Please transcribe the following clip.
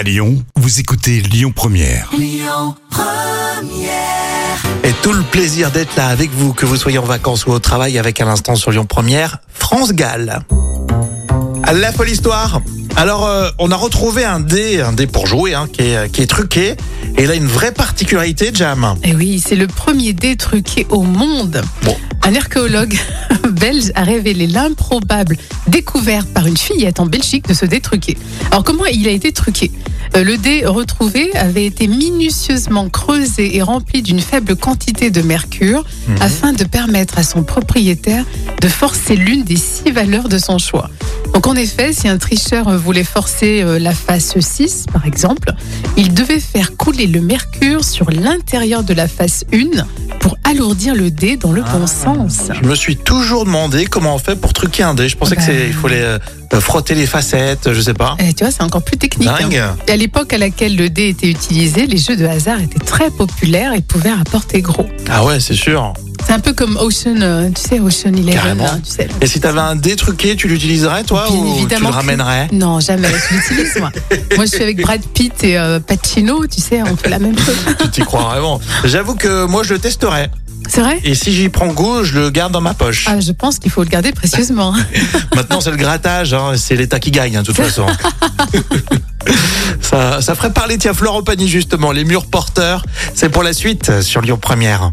À Lyon, vous écoutez Lyon Première. Et tout le plaisir d'être là avec vous, que vous soyez en vacances ou au travail, avec à l'instant sur Lyon Première, France Gall. La folle histoire. Alors, euh, on a retrouvé un dé, un dé pour jouer, hein, qui, est, qui est truqué. Et il a une vraie particularité, Jam. Et Eh oui, c'est le premier dé truqué au monde. Bon. Un archéologue belge a révélé l'improbable découverte par une fillette en Belgique de ce dé truqué. Alors comment il a été truqué? Euh, Le dé retrouvé avait été minutieusement creusé et rempli d'une faible quantité de mercure afin de permettre à son propriétaire de forcer l'une des six valeurs de son choix. Donc en effet, si un tricheur voulait forcer euh, la face 6, par exemple, il devait faire couler le mercure sur l'intérieur de la face 1 pour alourdir le dé dans le bon sens. Je me suis toujours demandé comment on fait pour truquer un dé. Je pensais Bah. que c'est, il fallait euh, euh, frotter les facettes, je sais pas. Et tu vois, c'est encore plus technique. Dingue. hein. Et à l'époque à laquelle le dé était utilisé, les jeux de hasard étaient très populaires et pouvaient rapporter gros. Ah ouais, c'est sûr. C'est un peu comme Ocean, euh, tu sais, Ocean Eleven. Carrément. hein, tu sais. Et si t'avais un dé truqué, tu l'utiliserais toi Bien ou tu le que- ramènerais? Non, jamais. Je l'utilise, moi. moi, je suis avec Brad Pitt et euh, Pacino, tu sais, on fait la même chose. Tu t'y crois vraiment J'avoue que moi je le testerais. C'est vrai? Et si j'y prends goût, je le garde dans ma poche. ah, Je pense qu'il faut le garder précieusement. Maintenant, c'est le grattage, hein, c'est l'État qui gagne, hein, de toute façon. ça, ça ferait parler, tiens, Florent Pagny, justement, les murs porteurs. C'est pour la suite sur Lyon Première.